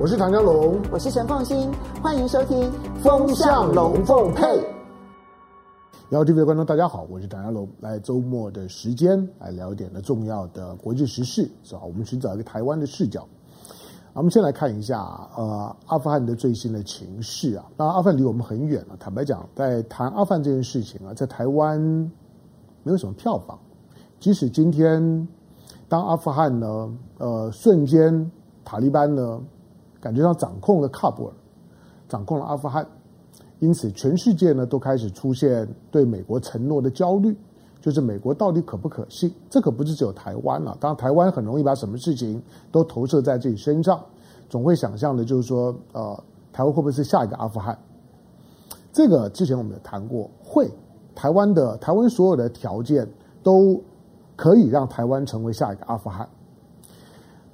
我是唐江龙，我是陈凤新，欢迎收听《风向龙凤配》。然后这位观众大家好，我是唐家龙，来周末的时间来聊一点的重要的国际时事，是吧？我们寻找一个台湾的视角。我们先来看一下呃阿富汗的最新的情势啊。那阿富汗离我们很远了，坦白讲，在谈阿富汗这件事情啊，在台湾没有什么票房。即使今天当阿富汗呢，呃，瞬间塔利班呢，感觉上掌控了喀布尔，掌控了阿富汗。因此，全世界呢都开始出现对美国承诺的焦虑，就是美国到底可不可信？这可不是只有台湾了。当然，台湾很容易把什么事情都投射在自己身上，总会想象的就是说，呃，台湾会不会是下一个阿富汗？这个之前我们也谈过，会。台湾的台湾所有的条件都可以让台湾成为下一个阿富汗。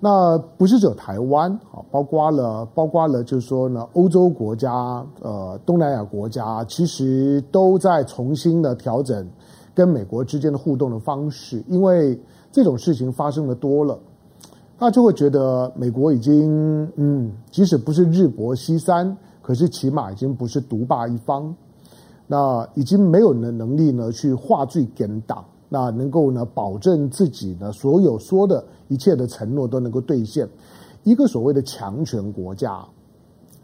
那不是只有台湾啊，包括了，包括了，就是说呢，欧洲国家、呃，东南亚国家，其实都在重新的调整跟美国之间的互动的方式，因为这种事情发生的多了，他就会觉得美国已经，嗯，即使不是日薄西山，可是起码已经不是独霸一方，那已经没有能能力呢去话剧跟党。那能够呢，保证自己呢所有说的一切的承诺都能够兑现。一个所谓的强权国家，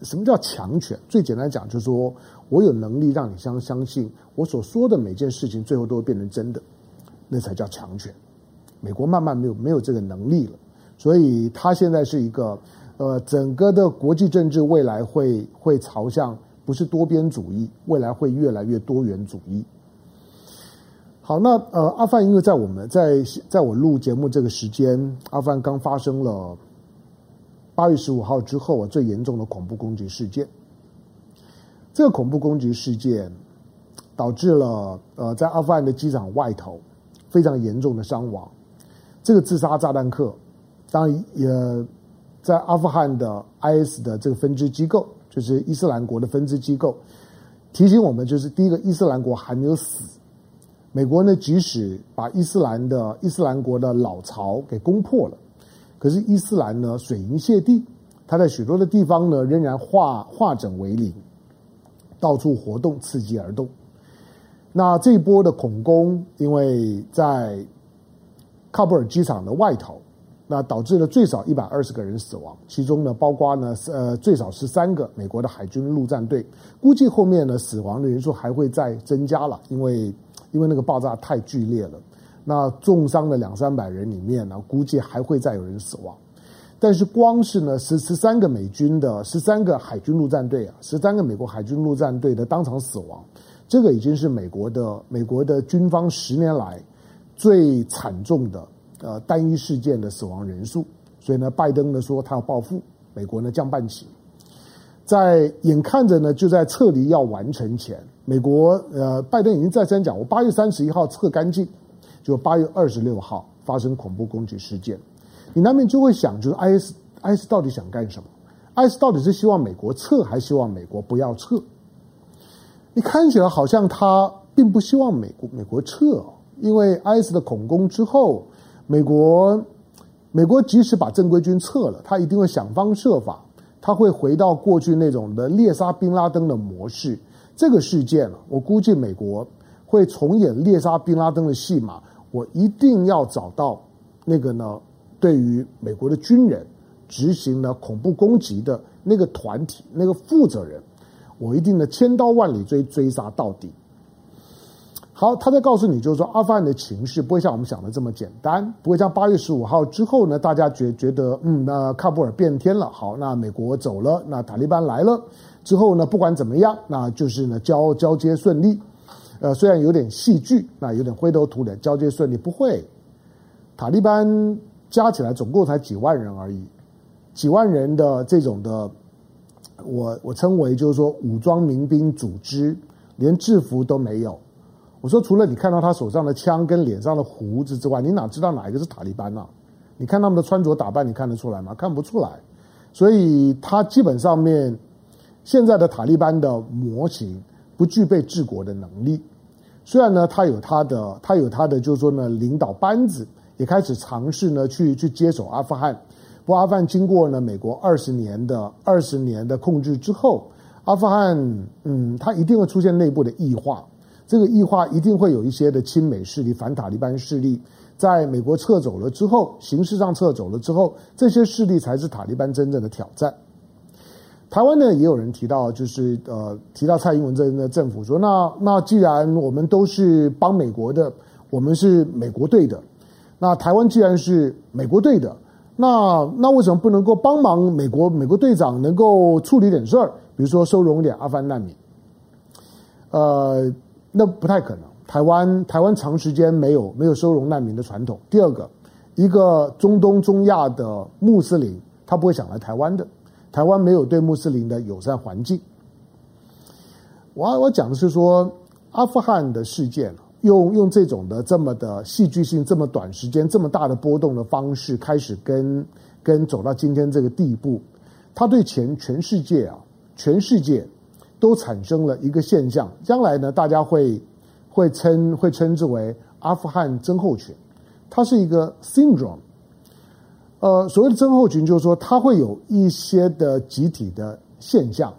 什么叫强权？最简单讲就是说我有能力让你相相信我所说的每件事情最后都会变成真的，那才叫强权。美国慢慢没有没有这个能力了，所以他现在是一个呃，整个的国际政治未来会会朝向不是多边主义，未来会越来越多元主义。好，那呃，阿富汗因为在我们在在我录节目这个时间，阿富汗刚发生了八月十五号之后啊最严重的恐怖攻击事件。这个恐怖攻击事件导致了呃在阿富汗的机场外头非常严重的伤亡。这个自杀炸弹客，当然也在阿富汗的 IS 的这个分支机构，就是伊斯兰国的分支机构，提醒我们，就是第一个伊斯兰国还没有死。美国呢，即使把伊斯兰的伊斯兰国的老巢给攻破了，可是伊斯兰呢，水银泻地，它在许多的地方呢，仍然化化整为零，到处活动，伺机而动。那这一波的恐攻，因为在喀布尔机场的外头，那导致了最少一百二十个人死亡，其中呢，包括呢，呃，最少十三个美国的海军陆战队，估计后面呢，死亡的人数还会再增加了，因为。因为那个爆炸太剧烈了，那重伤的两三百人里面呢，估计还会再有人死亡。但是光是呢十十三个美军的十三个海军陆战队啊，十三个美国海军陆战队的当场死亡，这个已经是美国的美国的军方十年来最惨重的呃单一事件的死亡人数。所以呢，拜登呢说他要报复，美国呢降半旗，在眼看着呢就在撤离要完成前。美国呃，拜登已经再三讲，我八月三十一号撤干净，就八月二十六号发生恐怖攻击事件，你难免就会想，就是 IS IS 到底想干什么？IS 到底是希望美国撤，还希望美国不要撤？你看起来好像他并不希望美国美国撤，因为 IS 的恐攻之后，美国美国即使把正规军撤了，他一定会想方设法，他会回到过去那种的猎杀宾拉登的模式。这个事件，我估计美国会重演猎杀宾拉登的戏码。我一定要找到那个呢，对于美国的军人执行了恐怖攻击的那个团体那个负责人，我一定呢千刀万里追追杀到底。好，他在告诉你，就是说阿富汗的情势不会像我们想的这么简单，不会像八月十五号之后呢，大家觉觉得嗯，那喀布尔变天了。好，那美国走了，那塔利班来了。之后呢，不管怎么样，那就是呢交交接顺利，呃，虽然有点戏剧，那有点灰头土脸，交接顺利不会。塔利班加起来总共才几万人而已，几万人的这种的，我我称为就是说武装民兵组织，连制服都没有。我说除了你看到他手上的枪跟脸上的胡子之外，你哪知道哪一个是塔利班呢？你看他们的穿着打扮，你看得出来吗？看不出来。所以他基本上面。现在的塔利班的模型不具备治国的能力，虽然呢，他有他的，他有他的，就是说呢，领导班子也开始尝试呢，去去接手阿富汗。不过阿富汗经过呢美国二十年的二十年的控制之后，阿富汗嗯，它一定会出现内部的异化。这个异化一定会有一些的亲美势力、反塔利班势力，在美国撤走了之后，形式上撤走了之后，这些势力才是塔利班真正的挑战。台湾呢，也有人提到，就是呃，提到蔡英文这边的政府说，那那既然我们都是帮美国的，我们是美国队的，那台湾既然是美国队的，那那为什么不能够帮忙美国美国队长能够处理点事儿，比如说收容点阿富汗难民？呃。那不太可能。台湾台湾长时间没有没有收容难民的传统。第二个，一个中东中亚的穆斯林，他不会想来台湾的。台湾没有对穆斯林的友善环境。我我讲的是说，阿富汗的事件，用用这种的这么的戏剧性、这么短时间、这么大的波动的方式，开始跟跟走到今天这个地步，他对全全世界啊，全世界。都产生了一个现象，将来呢，大家会会称会称之为阿富汗症候群，它是一个 syndrome。呃，所谓的症候群，就是说它会有一些的集体的现象，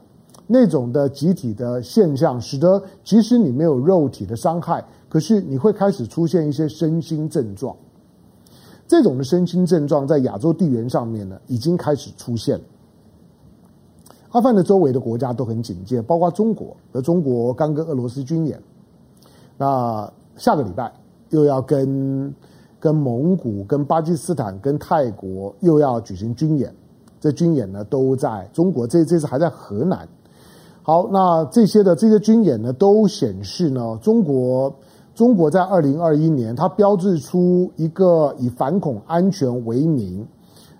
那种的集体的现象，使得即使你没有肉体的伤害，可是你会开始出现一些身心症状。这种的身心症状在亚洲地缘上面呢，已经开始出现了。阿富汗的周围的国家都很警戒，包括中国。而中国刚跟俄罗斯军演，那下个礼拜又要跟跟蒙古、跟巴基斯坦、跟泰国又要举行军演。这军演呢都在中国，这这次还在河南。好，那这些的这些军演呢，都显示呢，中国中国在二零二一年，它标志出一个以反恐安全为名。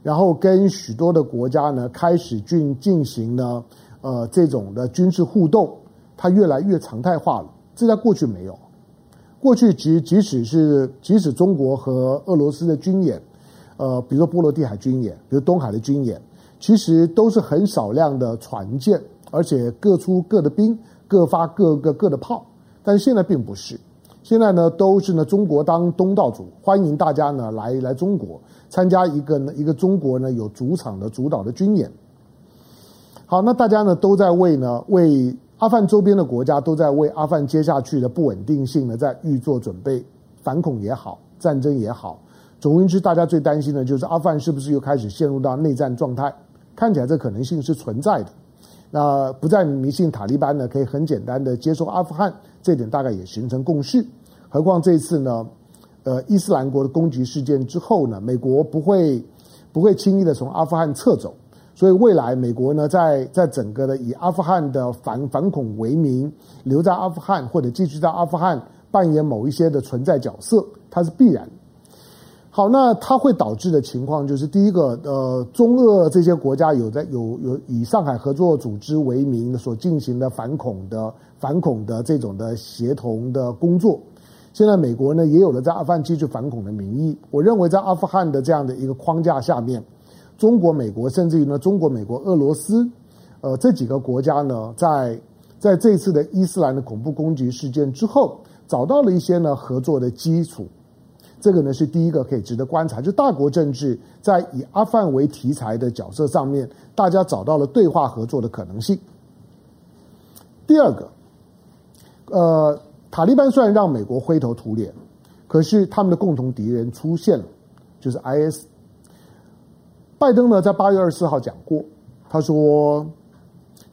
然后跟许多的国家呢开始进进行呢，呃，这种的军事互动，它越来越常态化了。这在过去没有，过去即即使是即使中国和俄罗斯的军演，呃，比如说波罗的海军演，比如东海的军演，其实都是很少量的船舰，而且各出各的兵，各发各个各的炮。但是现在并不是，现在呢都是呢中国当东道主，欢迎大家呢来来中国。参加一个呢，一个中国呢有主场的主导的军演。好，那大家呢都在为呢为阿富汗周边的国家都在为阿富汗接下去的不稳定性呢在预做准备，反恐也好，战争也好。总而言之，大家最担心的就是阿富汗是不是又开始陷入到内战状态？看起来这可能性是存在的。那不再迷信塔利班呢，可以很简单的接受阿富汗，这点大概也形成共识。何况这次呢？呃，伊斯兰国的攻击事件之后呢，美国不会不会轻易的从阿富汗撤走，所以未来美国呢，在在整个的以阿富汗的反反恐为名，留在阿富汗或者继续在阿富汗扮演某一些的存在角色，它是必然。好，那它会导致的情况就是，第一个，呃，中俄这些国家有在有有以上海合作组织为名所进行的反恐的反恐的这种的协同的工作。现在美国呢也有了在阿富汗继续反恐的名义。我认为在阿富汗的这样的一个框架下面，中国、美国甚至于呢中国、美国、俄罗斯，呃这几个国家呢，在在这次的伊斯兰的恐怖攻击事件之后，找到了一些呢合作的基础。这个呢是第一个可以值得观察，就大国政治在以阿富汗为题材的角色上面，大家找到了对话合作的可能性。第二个，呃。塔利班虽然让美国灰头土脸，可是他们的共同敌人出现了，就是 IS。拜登呢，在八月二十四号讲过，他说：“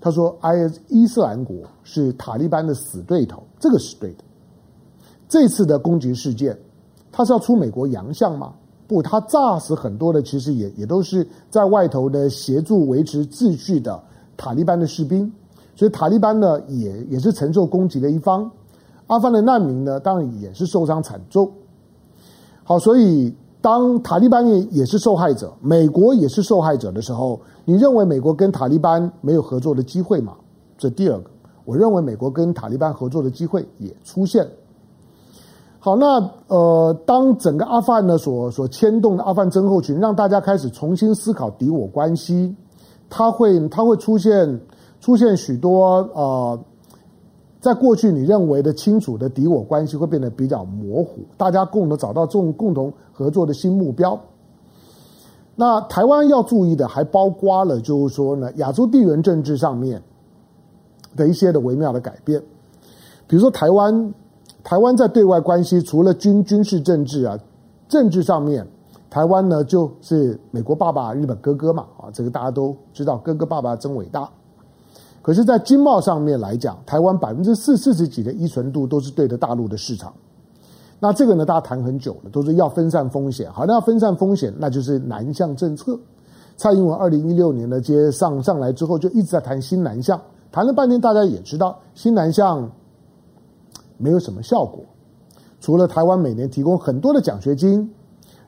他说 IS 伊斯兰国是塔利班的死对头，这个是对的。这次的攻击事件，他是要出美国洋相吗？不，他炸死很多的，其实也也都是在外头的协助维持秩序的塔利班的士兵，所以塔利班呢，也也是承受攻击的一方。”阿富汗的难民呢，当然也是受伤惨重。好，所以当塔利班也也是受害者，美国也是受害者的时候，你认为美国跟塔利班没有合作的机会吗？这第二个，我认为美国跟塔利班合作的机会也出现。好，那呃，当整个阿富汗呢所所牵动的阿富汗增后群，让大家开始重新思考敌我关系，它会它会出现出现许多呃。在过去，你认为的清楚的敌我关系会变得比较模糊，大家共同找到这种共同合作的新目标。那台湾要注意的还包括了，就是说呢，亚洲地缘政治上面的一些的微妙的改变。比如说台湾，台湾在对外关系除了军军事政治啊，政治上面，台湾呢就是美国爸爸、日本哥哥嘛，啊，这个大家都知道，哥哥爸爸真伟大。可是，在经贸上面来讲，台湾百分之四四十几的依存度都是对着大陆的市场。那这个呢，大家谈很久了，都是要分散风险。好，那要分散风险，那就是南向政策。蔡英文二零一六年呢接上上来之后，就一直在谈新南向，谈了半天，大家也知道新南向没有什么效果。除了台湾每年提供很多的奖学金，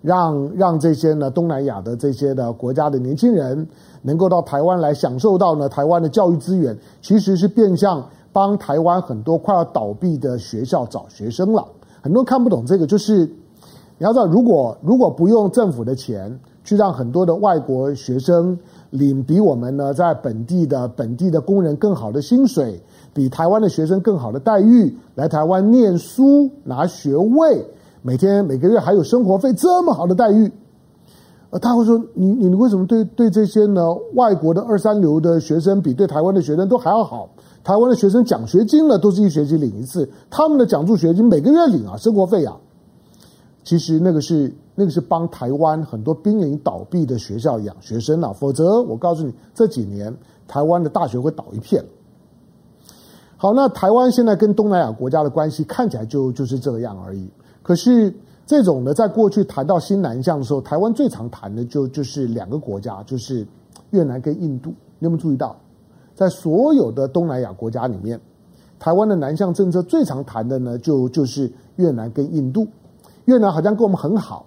让让这些呢东南亚的这些的国家的年轻人能够到台湾来享受到呢台湾的教育资源，其实是变相帮台湾很多快要倒闭的学校找学生了。很多人看不懂这个，就是你要知道，如果如果不用政府的钱去让很多的外国学生领比我们呢在本地的本地的工人更好的薪水，比台湾的学生更好的待遇，来台湾念书拿学位，每天每个月还有生活费这么好的待遇，呃，他会说你你为什么对对这些呢外国的二三流的学生比对台湾的学生都还要好？台湾的学生奖学金呢，都是一学期领一次。他们的奖助学金每个月领啊，生活费啊。其实那个是那个是帮台湾很多濒临倒闭的学校养学生啊。否则我告诉你，这几年台湾的大学会倒一片。好，那台湾现在跟东南亚国家的关系看起来就就是这个样而已。可是这种呢，在过去谈到新南向的时候，台湾最常谈的就就是两个国家，就是越南跟印度。你有没有注意到？在所有的东南亚国家里面，台湾的南向政策最常谈的呢，就就是越南跟印度。越南好像跟我们很好，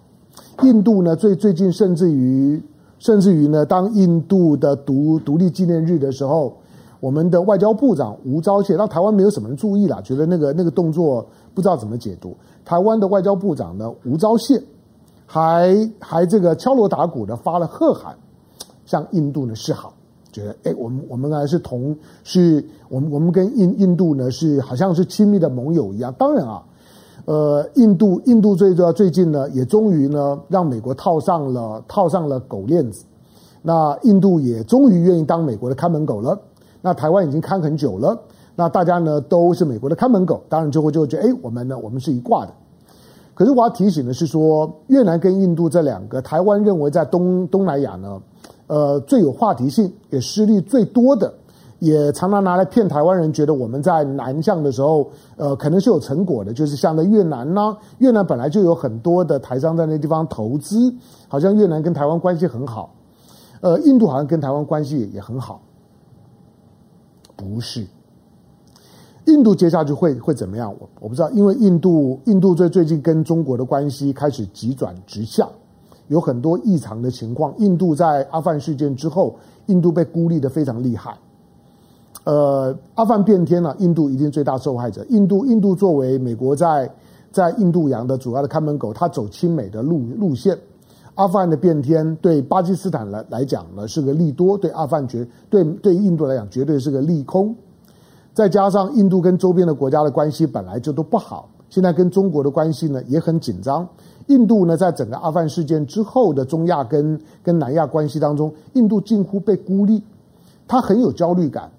印度呢，最最近甚至于甚至于呢，当印度的独独立纪念日的时候，我们的外交部长吴钊燮，让台湾没有什么人注意了，觉得那个那个动作不知道怎么解读。台湾的外交部长呢，吴钊燮还还这个敲锣打鼓的发了贺函，向印度呢示好。觉得哎，我们我们呢是同是，我们我们跟印印度呢是好像是亲密的盟友一样。当然啊，呃，印度印度最主要最近呢也终于呢让美国套上了套上了狗链子，那印度也终于愿意当美国的看门狗了。那台湾已经看很久了，那大家呢都是美国的看门狗，当然就会就会觉得哎，我们呢我们是一挂的。可是我要提醒的是说，越南跟印度这两个，台湾认为在东东南亚呢。呃，最有话题性，也实力最多的，也常常拿来骗台湾人，觉得我们在南向的时候，呃，可能是有成果的，就是像在越南呢、越南本来就有很多的台商在那地方投资，好像越南跟台湾关系很好，呃，印度好像跟台湾关系也很好，不是，印度接下去会会怎么样？我我不知道，因为印度印度最最近跟中国的关系开始急转直下。有很多异常的情况。印度在阿富汗事件之后，印度被孤立的非常厉害。呃，阿富汗变天了，印度一定最大受害者。印度，印度作为美国在在印度洋的主要的看门狗，它走亲美的路路线。阿富汗的变天对巴基斯坦来来讲呢是个利多，对阿富汗绝对对印度来讲绝对是个利空。再加上印度跟周边的国家的关系本来就都不好，现在跟中国的关系呢也很紧张。印度呢，在整个阿富汗事件之后的中亚跟跟南亚关系当中，印度近乎被孤立，他很有焦虑感。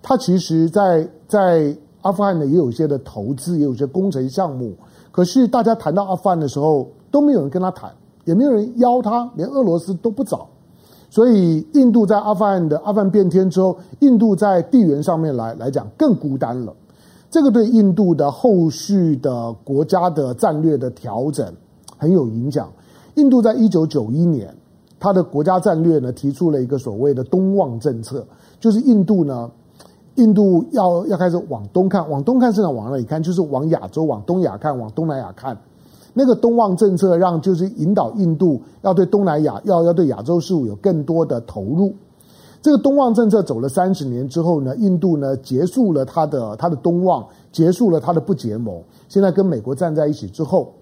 他其实在，在在阿富汗呢，也有一些的投资，也有一些工程项目。可是大家谈到阿富汗的时候，都没有人跟他谈，也没有人邀他，连俄罗斯都不找。所以，印度在阿富汗的阿富汗变天之后，印度在地缘上面来来讲更孤单了。这个对印度的后续的国家的战略的调整。很有影响。印度在一九九一年，它的国家战略呢提出了一个所谓的“东望政策”，就是印度呢，印度要要开始往东看，往东看是哪？往哪里看？就是往亚洲、往东亚看，往东南亚看。那个“东望政策”让就是引导印度要对东南亚、要要对亚洲事务有更多的投入。这个“东望政策”走了三十年之后呢，印度呢结束了它的它的东望，结束了它的不结盟，现在跟美国站在一起之后。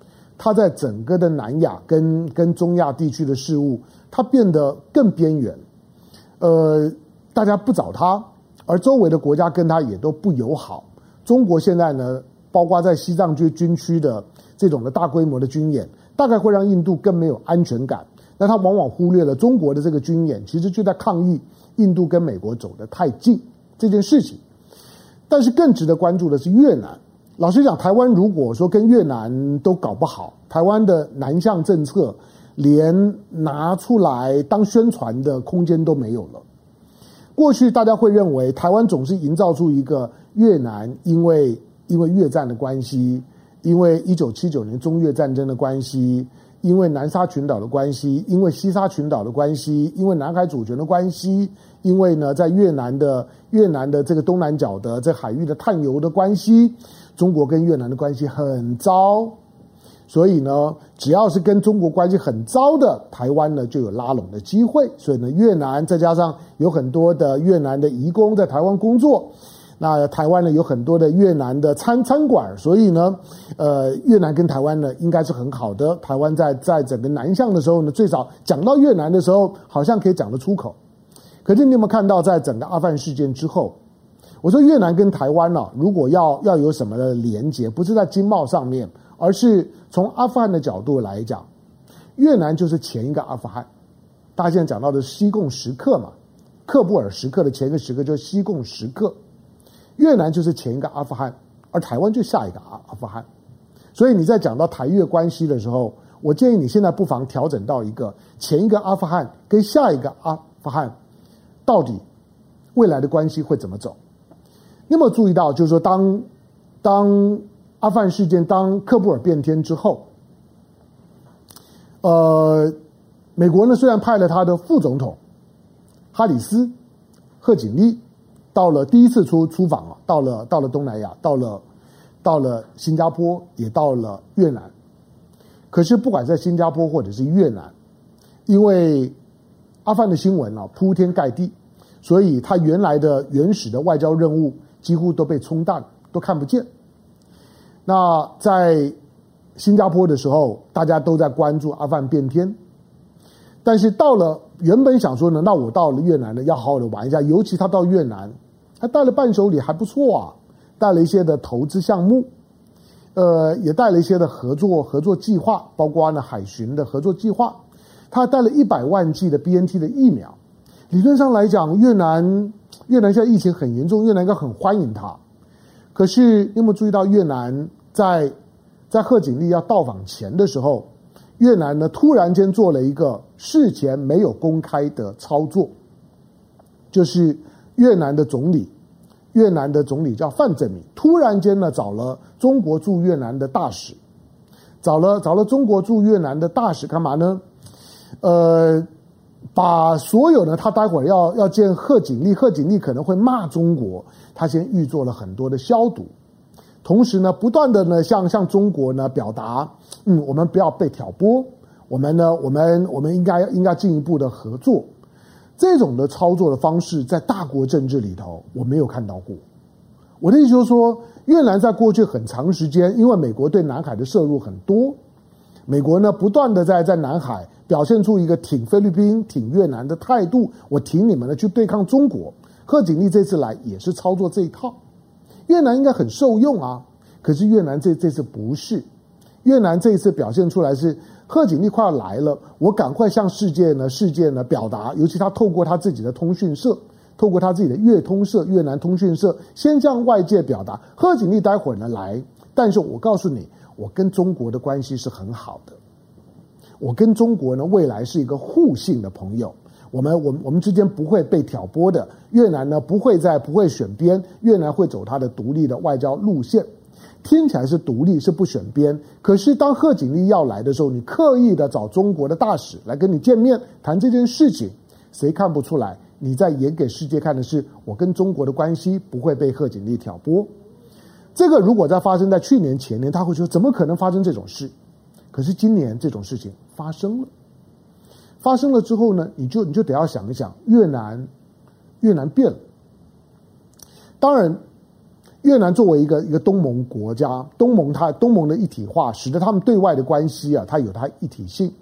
他在整个的南亚跟跟中亚地区的事务，他变得更边缘，呃，大家不找他，而周围的国家跟他也都不友好。中国现在呢，包括在西藏军军区的这种的大规模的军演，大概会让印度更没有安全感。那他往往忽略了中国的这个军演，其实就在抗议印度跟美国走得太近这件事情。但是更值得关注的是越南。老实讲，台湾如果说跟越南都搞不好，台湾的南向政策连拿出来当宣传的空间都没有了。过去大家会认为台湾总是营造出一个越南因为因为越战的关系，因为一九七九年中越战争的关系。因为南沙群岛的关系，因为西沙群岛的关系，因为南海主权的关系，因为呢，在越南的越南的这个东南角的这海域的探油的关系，中国跟越南的关系很糟，所以呢，只要是跟中国关系很糟的台湾呢，就有拉拢的机会。所以呢，越南再加上有很多的越南的移工在台湾工作。那台湾呢，有很多的越南的餐餐馆，所以呢，呃，越南跟台湾呢应该是很好的。台湾在在整个南向的时候呢，最少讲到越南的时候，好像可以讲得出口。可是你有没有看到，在整个阿富汗事件之后，我说越南跟台湾呢，如果要要有什么的连接，不是在经贸上面，而是从阿富汗的角度来讲，越南就是前一个阿富汗。大家现在讲到的西贡时刻嘛，喀布尔时刻的前一个时刻就是西贡时刻。越南就是前一个阿富汗，而台湾就下一个阿阿富汗，所以你在讲到台越关系的时候，我建议你现在不妨调整到一个前一个阿富汗跟下一个阿富汗，到底未来的关系会怎么走？你有没注意到，就是说当当阿富汗事件、当喀布尔变天之后，呃，美国呢虽然派了他的副总统哈里斯、贺锦丽。到了第一次出出访啊，到了到了东南亚，到了到了新加坡，也到了越南。可是不管在新加坡或者是越南，因为阿范的新闻啊铺天盖地，所以他原来的原始的外交任务几乎都被冲淡，都看不见。那在新加坡的时候，大家都在关注阿范变天，但是到了原本想说呢，那我到了越南呢，要好好的玩一下，尤其他到越南。他带了伴手礼还不错啊，带了一些的投资项目，呃，也带了一些的合作合作计划，包括呢海巡的合作计划。他带了一百万剂的 BNT 的疫苗。理论上来讲，越南越南现在疫情很严重，越南应该很欢迎他。可是你有没有注意到，越南在在贺锦丽要到访前的时候，越南呢突然间做了一个事前没有公开的操作，就是。越南的总理，越南的总理叫范正敏，突然间呢找了中国驻越南的大使，找了找了中国驻越南的大使干嘛呢？呃，把所有呢，他待会儿要要见贺锦丽，贺锦丽可能会骂中国，他先预做了很多的消毒，同时呢，不断的呢向向中国呢表达，嗯，我们不要被挑拨，我们呢，我们我们应该应该进一步的合作。这种的操作的方式，在大国政治里头，我没有看到过。我的意思就是说，越南在过去很长时间，因为美国对南海的摄入很多，美国呢不断的在在南海表现出一个挺菲律宾、挺越南的态度，我挺你们的去对抗中国。贺锦丽这次来也是操作这一套，越南应该很受用啊。可是越南这这次不是，越南这一次表现出来是。贺锦丽快要来了，我赶快向世界呢，世界呢表达，尤其他透过他自己的通讯社，透过他自己的越通社、越南通讯社，先向外界表达，贺锦丽待会儿呢来，但是我告诉你，我跟中国的关系是很好的，我跟中国呢未来是一个互信的朋友，我们我们我们之间不会被挑拨的，越南呢不会再不会选边，越南会走他的独立的外交路线。听起来是独立，是不选边。可是当贺锦丽要来的时候，你刻意的找中国的大使来跟你见面谈这件事情，谁看不出来？你在演给世界看的是我跟中国的关系不会被贺锦丽挑拨。这个如果在发生在去年前年，他会说怎么可能发生这种事？可是今年这种事情发生了，发生了之后呢，你就你就得要想一想，越南越南变了。当然。越南作为一个一个东盟国家，东盟它东盟的一体化，使得他们对外的关系啊，它有它一体性。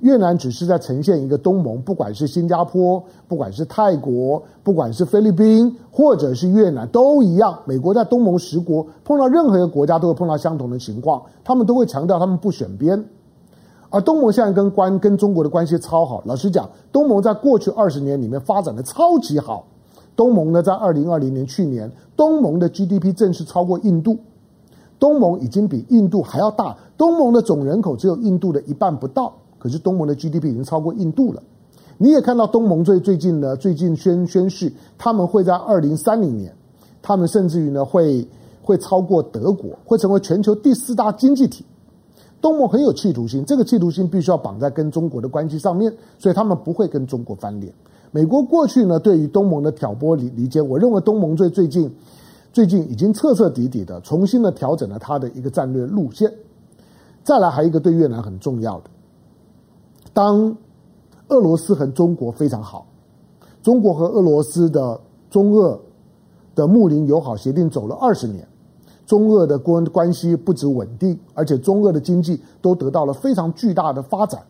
越南只是在呈现一个东盟，不管是新加坡，不管是泰国，不管是菲律宾，或者是越南，都一样。美国在东盟十国碰到任何一个国家，都会碰到相同的情况，他们都会强调他们不选边。而东盟现在跟关跟中国的关系超好。老实讲，东盟在过去二十年里面发展的超级好。东盟呢，在二零二零年去年，东盟的 GDP 正式超过印度。东盟已经比印度还要大。东盟的总人口只有印度的一半不到，可是东盟的 GDP 已经超过印度了。你也看到东盟最最近呢，最近宣宣誓，他们会在二零三零年，他们甚至于呢会会超过德国，会成为全球第四大经济体。东盟很有企图心，这个企图心必须要绑在跟中国的关系上面，所以他们不会跟中国翻脸。美国过去呢，对于东盟的挑拨离离间，我认为东盟最最近最近已经彻彻底底的重新的调整了它的一个战略路线。再来，还有一个对越南很重要的，当俄罗斯和中国非常好，中国和俄罗斯的中俄的睦邻友好协定走了二十年。中俄的关关系不止稳定，而且中俄的经济都得到了非常巨大的发展。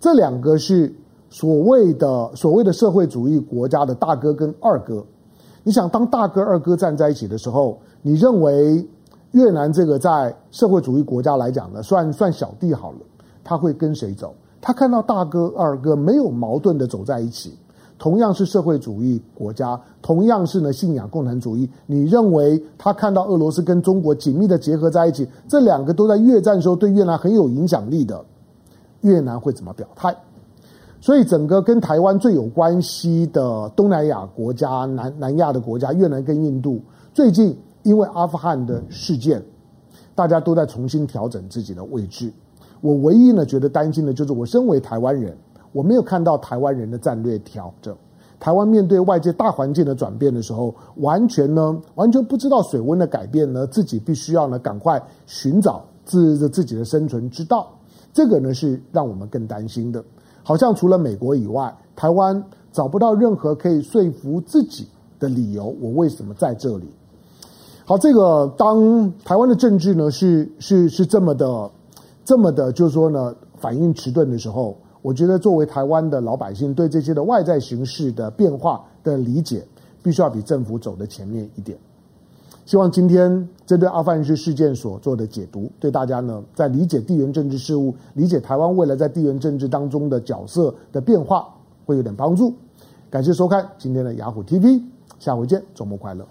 这两个是所谓的所谓的社会主义国家的大哥跟二哥。你想，当大哥二哥站在一起的时候，你认为越南这个在社会主义国家来讲呢，算算小弟好了，他会跟谁走？他看到大哥二哥没有矛盾的走在一起。同样是社会主义国家，同样是呢信仰共产主义。你认为他看到俄罗斯跟中国紧密的结合在一起，这两个都在越战时候对越南很有影响力的，越南会怎么表态？所以整个跟台湾最有关系的东南亚国家、南南亚的国家，越南跟印度，最近因为阿富汗的事件，大家都在重新调整自己的位置。我唯一呢觉得担心的就是，我身为台湾人。我没有看到台湾人的战略调整。台湾面对外界大环境的转变的时候，完全呢，完全不知道水温的改变呢，自己必须要呢，赶快寻找自自己的生存之道。这个呢，是让我们更担心的。好像除了美国以外，台湾找不到任何可以说服自己的理由。我为什么在这里？好，这个当台湾的政治呢，是是是这么的，这么的，就是说呢，反应迟钝的时候。我觉得，作为台湾的老百姓，对这些的外在形势的变化的理解，必须要比政府走的前面一点。希望今天针对阿富汗事件所做的解读，对大家呢，在理解地缘政治事务、理解台湾未来在地缘政治当中的角色的变化，会有点帮助。感谢收看今天的雅虎 TV，下回见，周末快乐。